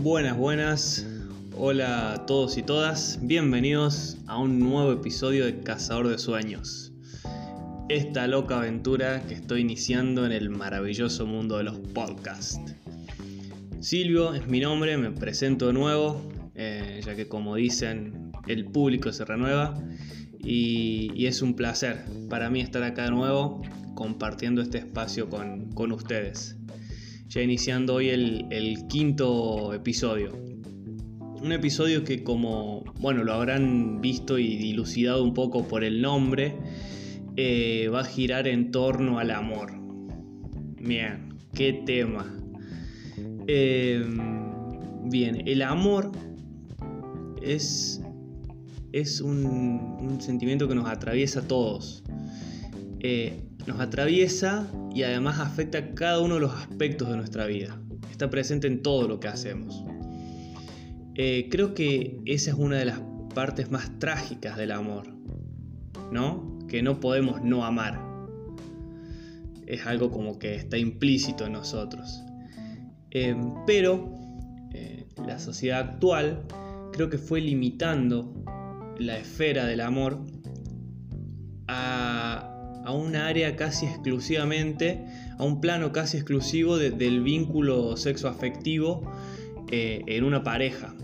Buenas, buenas. Hola a todos y todas. Bienvenidos a un nuevo episodio de Cazador de Sueños. Esta loca aventura que estoy iniciando en el maravilloso mundo de los podcasts. Silvio es mi nombre, me presento de nuevo, eh, ya que como dicen, el público se renueva y, es un placer para mí estar acá de nuevo compartiendo este espacio con, con ustedes ya iniciando hoy el, quinto episodio. Un episodio que como, bueno, lo habrán visto y dilucidado un poco por el nombre, eh, va a girar en torno al amor. Bien, qué tema. Em, bien, el amor es, es un, sentimiento que nos atraviesa a todos. Eh, nos atraviesa y además afecta cada uno de los aspectos de nuestra vida. Está presente en todo lo que hacemos. Eh, creo que esa es una de las partes más trágicas del amor, ¿no? Que no podemos no amar. Es algo como que está implícito en nosotros. Eh, pero eh, la sociedad actual creo que fue limitando la esfera del amor a a un área casi exclusivamente, a un plano casi exclusivo del vínculo sexoafectivo eh, en una pareja.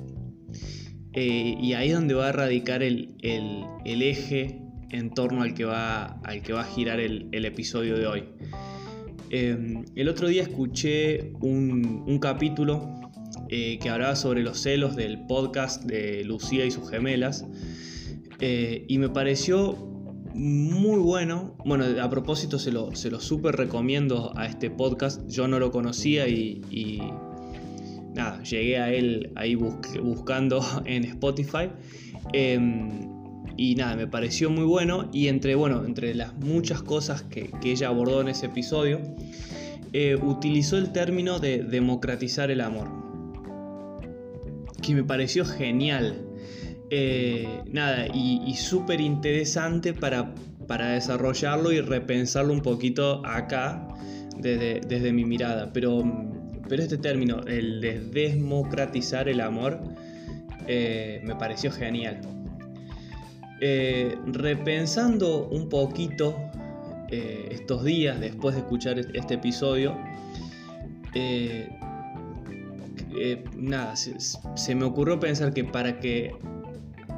Eh, y ahí es donde va a radicar el, eje en torno al que va, al que va a girar el, episodio de hoy. Em, el otro día escuché un, capítulo eh, que hablaba sobre los celos del podcast de Lucía y sus gemelas y me pareció muy bueno. Bueno, a propósito se lo, se lo súper recomiendo a este podcast. Yo no lo conocía y, nada, llegué a él ahí buscando en Spotify. Em, y nada, me pareció muy bueno. Y entre, bueno, entre las muchas cosas que, ella abordó en ese episodio, eh, utilizó el término de democratizar el amor. Que me pareció genial. Eh, nada, y, súper interesante para, para, desarrollarlo y repensarlo un poquito acá desde, mi mirada. Pero, pero este término, el de el amor, eh, me pareció genial. Eh, repensando un poquito estos días después de escuchar este episodio, nada, se, me ocurrió pensar que para que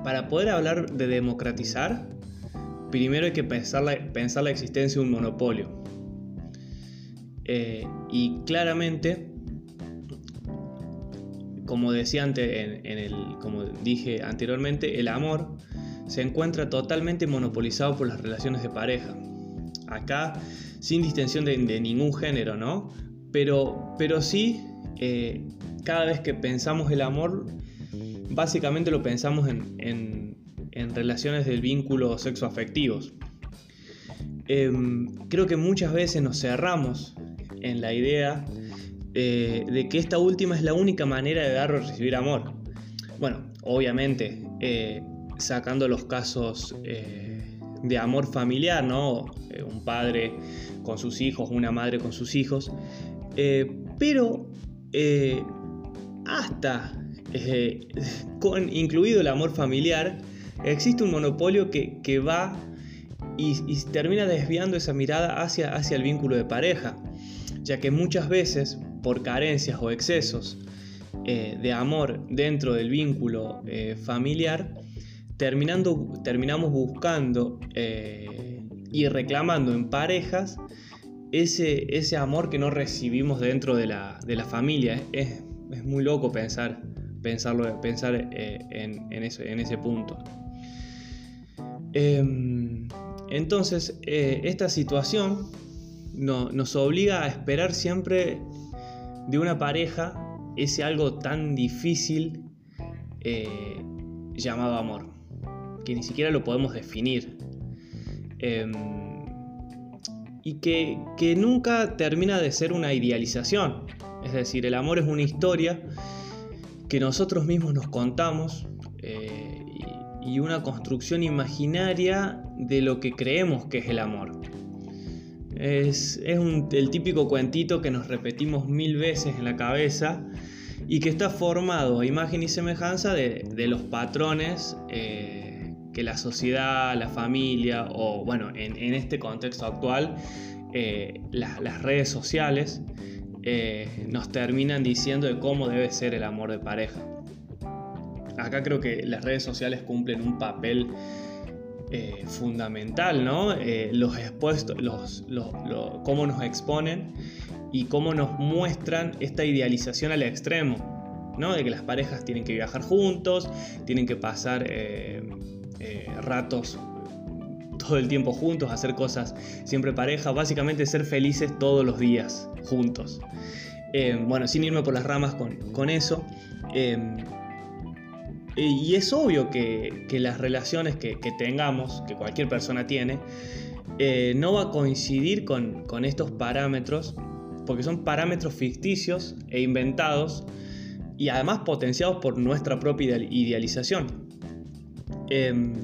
para poder hablar de democratizar, primero hay que pensar la, existencia de un monopolio. Eh, y claramente, como decía antes, en, el, como dije anteriormente, el amor se encuentra totalmente monopolizado por las relaciones de pareja. Acá, sin distinción de, ningún género, ¿no? Pero, pero sí, eh, cada vez que pensamos el amor, básicamente lo pensamos en, relaciones del vínculo sexoafectivos. Em, creo que muchas veces nos cerramos en la idea eh, de que esta última es la única manera de dar o recibir amor. Bueno, obviamente, eh, sacando los casos eh, de amor familiar, ¿no? un padre con sus hijos, una madre con sus hijos, pero hasta eh, incluido el amor familiar, existe un monopolio que, va y, termina desviando esa mirada hacia, hacia el vínculo de pareja, ya que muchas veces, por carencias o excesos eh, de amor dentro del vínculo eh, familiar, terminando, terminamos buscando y reclamando en parejas ese, ese amor que no recibimos dentro de la, familia. Es, es muy loco pensar pensarlo, pensar eh, en, ese punto. Em, entonces, eh, esta situación nos obliga a esperar siempre de una pareja ese algo tan difícil eh, llamado amor, que ni siquiera lo podemos definir. Em, y que, nunca termina de ser una idealización. Es decir, el amor es una historia que nosotros mismos nos contamos eh, y, una construcción imaginaria de lo que creemos que es el amor. Es, el típico cuentito que nos repetimos mil veces en la cabeza y que está formado a imagen y semejanza de, los patrones eh, que la sociedad, la familia o bueno, en, este contexto actual, eh, las redes sociales eh, nos terminan diciendo de cómo debe ser el amor de pareja. Acá creo que las redes sociales cumplen un papel fundamental, ¿no? los expuestos, los, cómo nos exponen y cómo nos muestran esta idealización al extremo, ¿no? De que las parejas tienen que viajar juntos, tienen que pasar eh, eh, ratos todo el tiempo juntos, hacer cosas siempre pareja, básicamente ser felices todos los días juntos. Eh, bueno, sin irme por las ramas con, eso. y es obvio que, las relaciones que, tengamos, que cualquier persona tiene, no va a coincidir con, con estos parámetros porque son parámetros ficticios e inventados y además potenciados por nuestra propia idealización. Em,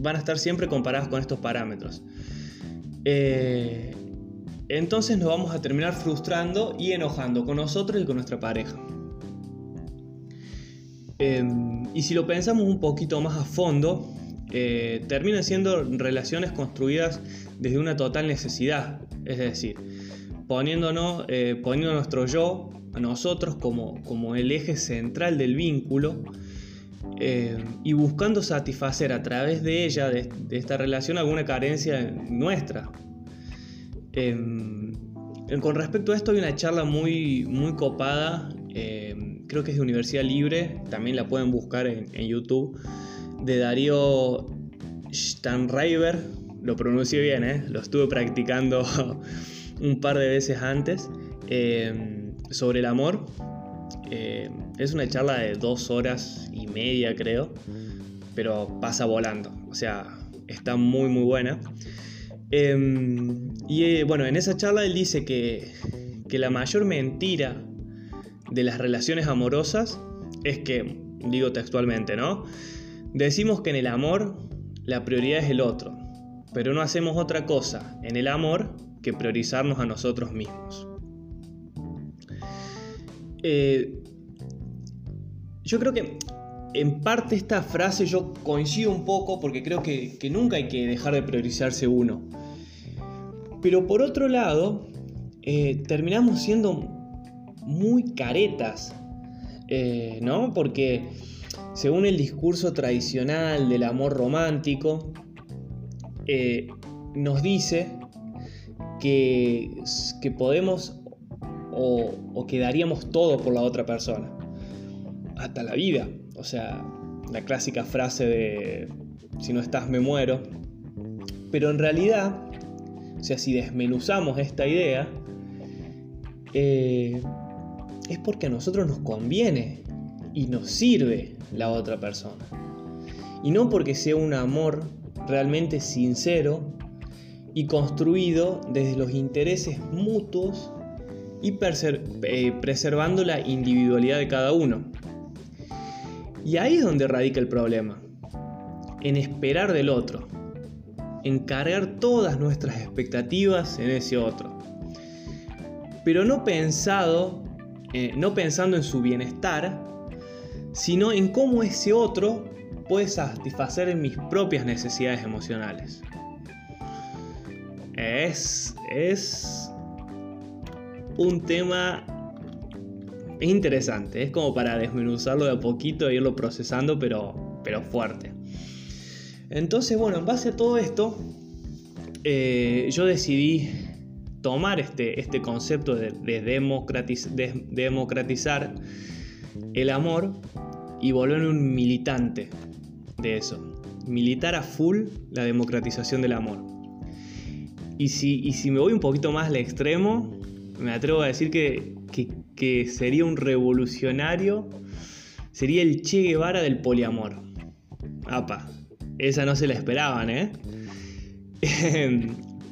van a estar siempre comparados con estos parámetros. Eh, entonces nos vamos a terminar frustrando y enojando con nosotros y con nuestra pareja. Em, y si lo pensamos un poquito más a fondo, eh, terminan siendo relaciones construidas desde una total necesidad. Es decir, poniéndonos, eh, poniendo nuestro yo, a nosotros, como, como el eje central del vínculo eh, y buscando satisfacer a través de ella, de, esta relación, alguna carencia nuestra. Em, con respecto a esto hay una charla muy, muy copada, em, creo que es de Universidad Libre, también la pueden buscar en, YouTube, de Darío Stanriver, lo pronuncio bien, ¿eh? lo estuve practicando un par de veces antes eh, sobre el amor. Eh, es una charla de dos horas y media, creo, pero pasa volando. O sea, está muy, muy buena. Em, y eh, bueno, en esa charla él dice que, que la mayor mentira de las relaciones amorosas es que, digo textualmente, ¿no? Decimos que en el amor la prioridad es el otro, pero no hacemos otra cosa en el amor que priorizarnos a nosotros mismos. Eh, yo creo que en parte esta frase yo coincido un poco porque creo que, nunca hay que dejar de priorizarse uno. Pero por otro lado, eh, terminamos siendo muy caretas, eh, ¿no? Porque según el discurso tradicional del amor romántico, nos dice que, que podemos o, o que daríamos todo por la otra persona. Hasta la vida. O sea, la clásica frase de si no estás me muero. Pero en realidad, o sea, si desmenuzamos esta idea, eh, es porque a nosotros nos conviene y nos sirve la otra persona. Y no porque sea un amor realmente sincero y construido desde los intereses mutuos y eh, preservando la individualidad de cada uno. Y ahí es donde radica el problema, en esperar del otro, en cargar todas nuestras expectativas en ese otro, pero no pensado, eh, no pensando en su bienestar, sino en cómo ese otro puede satisfacer mis propias necesidades emocionales. Es, es un tema interesante. Es como para desmenuzarlo de a poquito e irlo procesando, pero, pero fuerte. Entonces, bueno, en base a todo esto, eh, yo decidí tomar este, este concepto de, democratizar el amor y volverme un militante de eso. Militar a full la democratización del amor. Y si, si me voy un poquito más al extremo, me atrevo a decir que, sería un revolucionario, sería el Che Guevara del poliamor. Apa, esa no se la esperaban, ¿eh?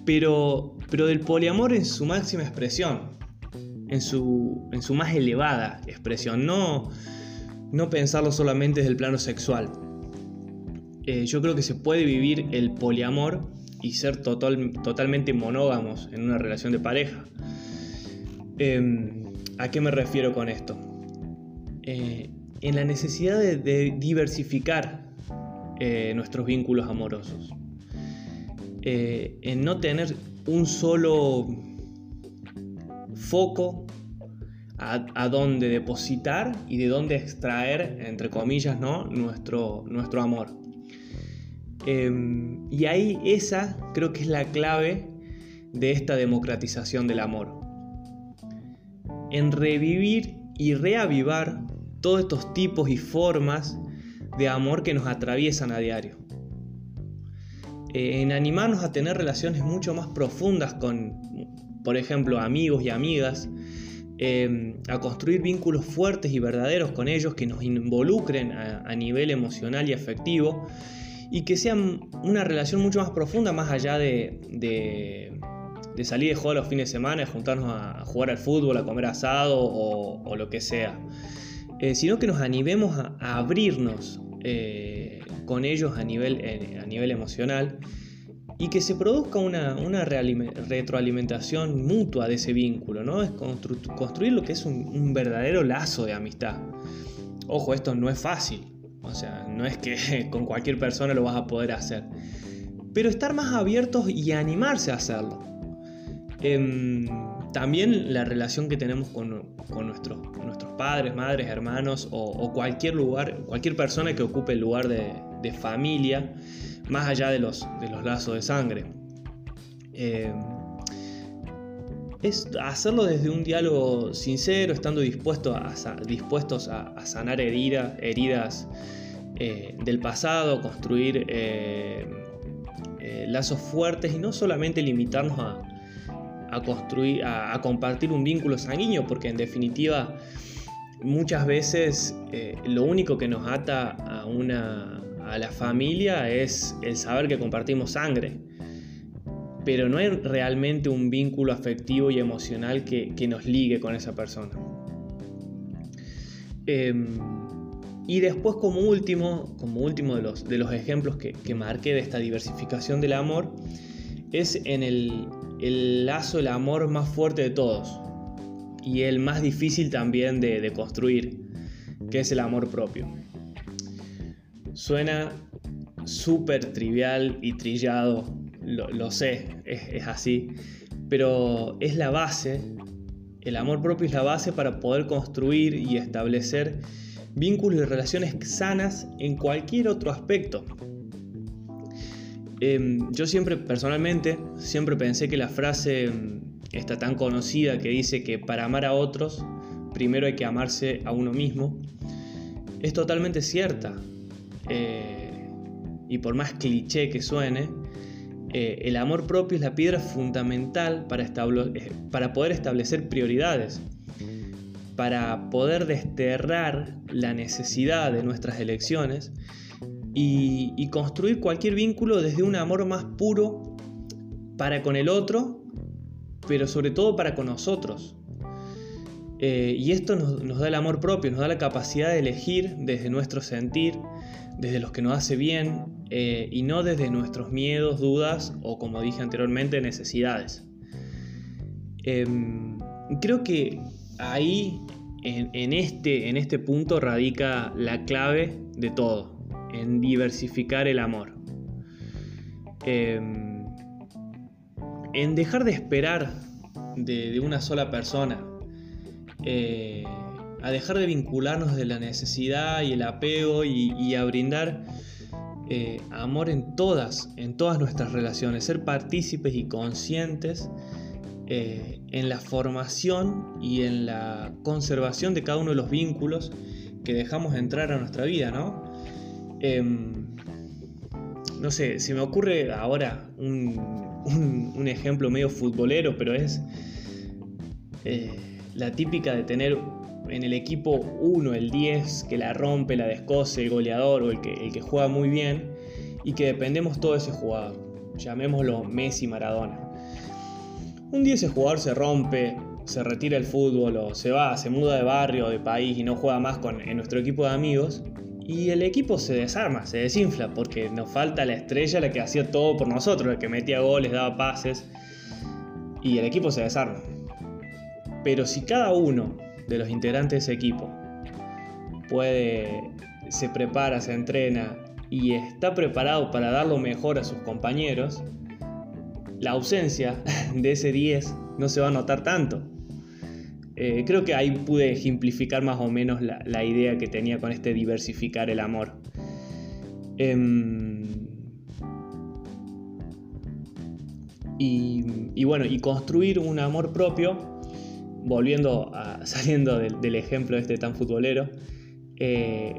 pero, pero del poliamor en su máxima expresión, en su, en su más elevada expresión, no, no pensarlo solamente desde el plano sexual. Eh, yo creo que se puede vivir el poliamor y ser total, totalmente monógamos en una relación de pareja. Em, ¿A qué me refiero con esto? eh, en la necesidad de, diversificar eh, nuestros vínculos amorosos, eh, en no tener un solo foco a, donde depositar y de dónde extraer, entre comillas, ¿no? nuestro, nuestro amor. Em, y ahí esa creo que es la clave de esta democratización del amor. En revivir y reavivar todos estos tipos y formas de amor que nos atraviesan a diario. Eh, en animarnos a tener relaciones mucho más profundas con, por ejemplo, amigos y amigas, eh, a construir vínculos fuertes y verdaderos con ellos que nos involucren a, nivel emocional y afectivo y que sean una relación mucho más profunda más allá de, de, salir de jugar los fines de semana, de juntarnos a, jugar al fútbol, a comer asado o lo que sea. Eh, sino que nos animemos a, abrirnos eh, con ellos a nivel, a nivel emocional y que se produzca una, retroalimentación mutua de ese vínculo, ¿no? Es construir lo que es un, verdadero lazo de amistad. Ojo, esto no es fácil, o sea, no es que con cualquier persona lo vas a poder hacer, pero estar más abiertos y animarse a hacerlo. Em, también la relación que tenemos con, nuestros, nuestros padres, madres, hermanos o, cualquier lugar, cualquier persona que ocupe el lugar de, familia, más allá de los, de los lazos de sangre. Eh, es hacerlo desde un diálogo sincero, estando dispuesto a, dispuestos a, sanar heridas eh, del pasado, construir eh, lazos fuertes y no solamente limitarnos a, a construir, a, compartir un vínculo sanguíneo, porque en definitiva muchas veces eh, lo único que nos ata a, una, a la familia es el saber que compartimos sangre. Pero no hay realmente un vínculo afectivo y emocional que, nos ligue con esa persona. Em, y después como último, como último de los, de los ejemplos que, que marqué de esta diversificación del amor, es en el, el lazo, el amor más fuerte de todos y el más difícil también de, construir, que es el amor propio. Suena súper trivial y trillado, lo, sé, es, así, pero es la base, el amor propio es la base para poder construir y establecer vínculos y relaciones sanas en cualquier otro aspecto, Em, yo siempre, personalmente, siempre pensé que la frase em, está tan conocida que dice que para amar a otros, primero hay que amarse a uno mismo, es totalmente cierta. Eh, y por más cliché que suene, eh, el amor propio es la piedra fundamental para, eh, para poder establecer prioridades, para poder desterrar la necesidad de nuestras elecciones y, construir cualquier vínculo desde un amor más puro para con el otro, pero sobre todo para con nosotros. Eh, y esto nos, da el amor propio, nos da la capacidad de elegir desde nuestro sentir, desde los que nos hace bien eh, y no desde nuestros miedos, dudas o, como dije anteriormente, necesidades. Em, creo que ahí, en, este, en este punto, radica la clave de todo en diversificar el amor. Em, en dejar de esperar de, una sola persona. Eh, a dejar de vincularnos de la necesidad y el apego y, a brindar eh, amor en todas, en todas nuestras relaciones, ser partícipes y conscientes eh, en la formación y en la conservación de cada uno de los vínculos que dejamos entrar a nuestra vida, ¿no? Em, no sé, se me ocurre ahora un, ejemplo medio futbolero, pero es eh, la típica de tener en el equipo uno, el 10, que la rompe, la descose, el goleador o el que, el que juega muy bien, y que dependemos todo ese jugador. Llamémoslo Messi Maradona. Un día ese jugador se rompe, se retira el fútbol o se va, se muda de barrio, de país y no juega más con, en nuestro equipo de amigos, y el equipo se desarma, se desinfla, porque nos falta la estrella, la que hacía todo por nosotros, la que metía goles, daba pases, y el equipo se desarma. Pero si cada uno de los integrantes de ese equipo puede, se prepara, se entrena y está preparado para dar lo mejor a sus compañeros, la ausencia de ese 10 no se va a notar tanto. Eh, creo que ahí pude ejemplificar más o menos la, idea que tenía con este diversificar el amor. Em, y, bueno, y construir un amor propio, volviendo a, saliendo del, ejemplo este tan futbolero, eh,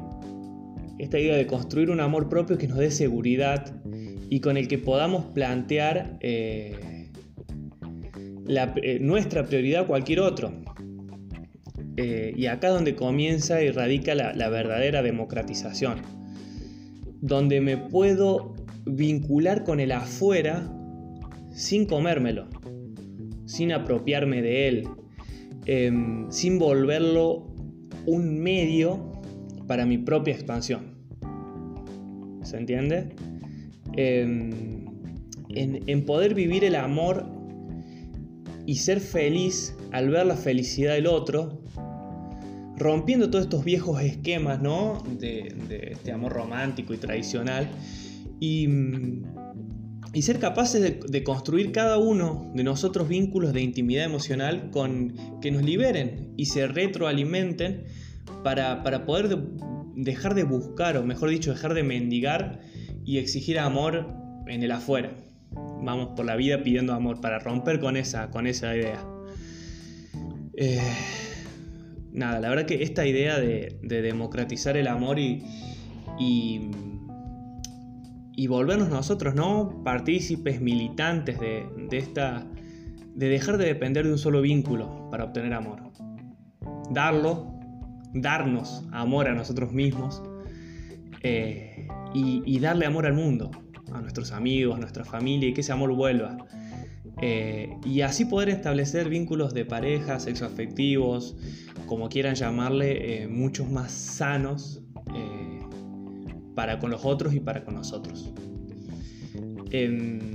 esta idea de construir un amor propio que nos dé seguridad y con el que podamos plantear eh, nuestra prioridad a cualquier otro. Eh, y acá donde comienza y radica la, verdadera democratización, donde me puedo vincular con el afuera sin comérmelo, sin apropiarme de él, em, sin volverlo un medio para mi propia expansión. ¿Se entiende? Em, en, poder vivir el amor y ser feliz al ver la felicidad del otro rompiendo todos estos viejos esquemas, ¿no? De, este amor romántico y tradicional. Y, ser capaces de, construir cada uno de nosotros vínculos de intimidad emocional con, que nos liberen y se retroalimenten para, poder dejar de buscar, o mejor dicho, dejar de mendigar y exigir amor en el afuera. Vamos por la vida pidiendo amor para romper con esa, con esa idea. Eh, nada, la verdad que esta idea de, democratizar el amor y, y, volvernos nosotros, ¿no? Partícipes, militantes de, esta. de dejar de depender de un solo vínculo para obtener amor. Darlo, darnos amor a nosotros mismos eh, y darle amor al mundo, a nuestros amigos, a nuestra familia y que ese amor vuelva. Eh, y así poder establecer vínculos de pareja, sexoafectivos, como quieran llamarle, eh, muchos más sanos eh, para con los otros y para con nosotros. Em,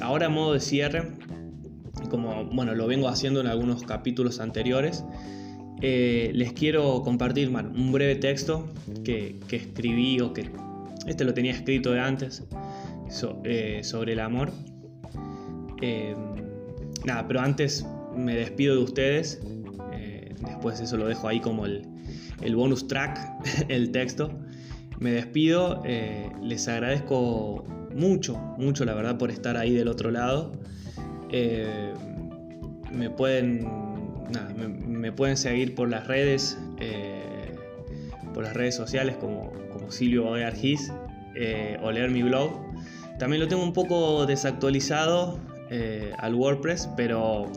ahora a modo de cierre, como bueno, lo vengo haciendo en algunos capítulos anteriores, les quiero compartir un breve texto que, escribí o que este lo tenía escrito de antes sobre el amor Em, nada, pero antes me despido de ustedes. Eh, después eso lo dejo ahí como el, bonus track, el texto. Me despido. Eh, les agradezco mucho, mucho la verdad por estar ahí del otro lado. Eh, me pueden me, pueden seguir por las redes por las redes sociales como, como Silvio Baguer o leer mi blog también lo tengo un poco desactualizado eh, al WordPress, pero,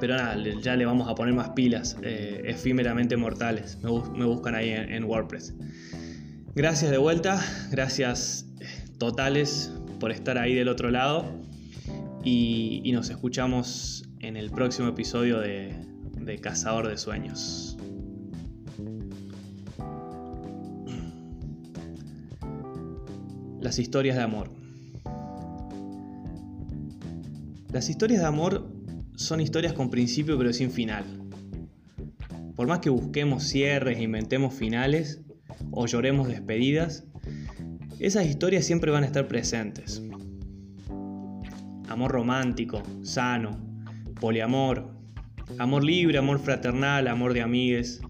pero nada, ya le vamos a poner más pilas, eh, efímeramente mortales. Me, buscan ahí en, WordPress. Gracias de vuelta, gracias eh, totales por estar ahí del otro lado y, nos escuchamos en el próximo episodio de, de Cazador de Sueños. Las historias de amor. Las historias de amor son historias con principio pero sin final. Por más que busquemos cierres, inventemos finales o lloremos despedidas, esas historias siempre van a estar presentes. Amor romántico, sano, poliamor, amor libre, amor fraternal, amor de amigues,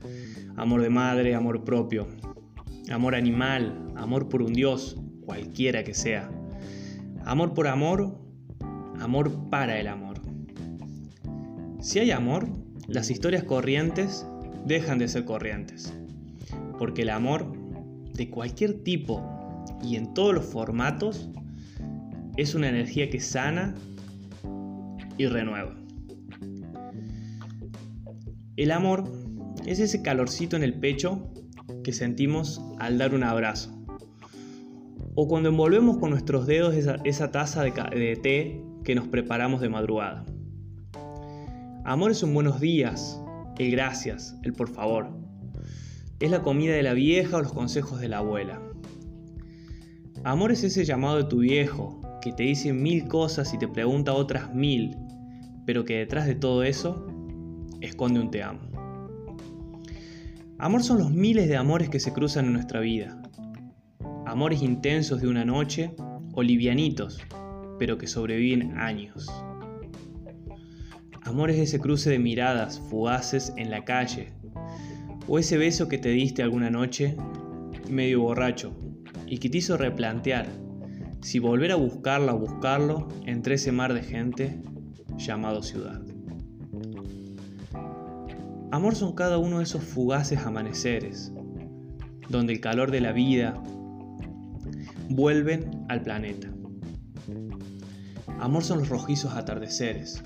amor de madre, amor propio, amor animal, amor por un Dios, cualquiera que sea. Amor por amor amor para el amor. Si hay amor, las historias corrientes dejan de ser corrientes, porque el amor, de cualquier tipo y en todos los formatos, es una energía que sana y renueva. El amor es ese calorcito en el pecho que sentimos al dar un abrazo. O cuando envolvemos con nuestros dedos esa, taza de, de té que nos preparamos de madrugada. Amor es un buenos días, el gracias, el por favor. Es la comida de la vieja o los consejos de la abuela. Amor es ese llamado de tu viejo, que te dice mil cosas y te pregunta otras mil, pero que detrás de todo eso esconde un te amo. Amor son los miles de amores que se cruzan en nuestra vida. Amores intensos de una noche o livianitos, pero que sobreviven años. Amor es ese cruce de miradas fugaces en la calle, o ese beso que te diste alguna noche medio borracho y que te hizo replantear si volver a buscarla o buscarlo entre ese mar de gente llamado ciudad. Amor son cada uno de esos fugaces amaneceres, donde el calor de la vida vuelven al planeta. Amor son los rojizos atardeceres,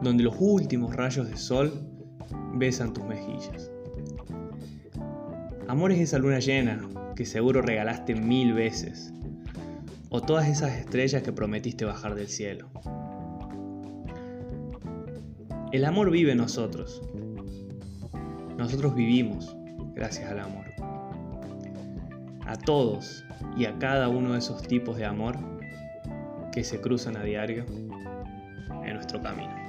donde los últimos rayos de sol besan tus mejillas. Amor es esa luna llena que seguro regalaste mil veces, o todas esas estrellas que prometiste bajar del cielo. El amor vive en nosotros. Nosotros vivimos gracias al amor. A todos y a cada uno de esos tipos de amor que se cruzan a diario en nuestro camino.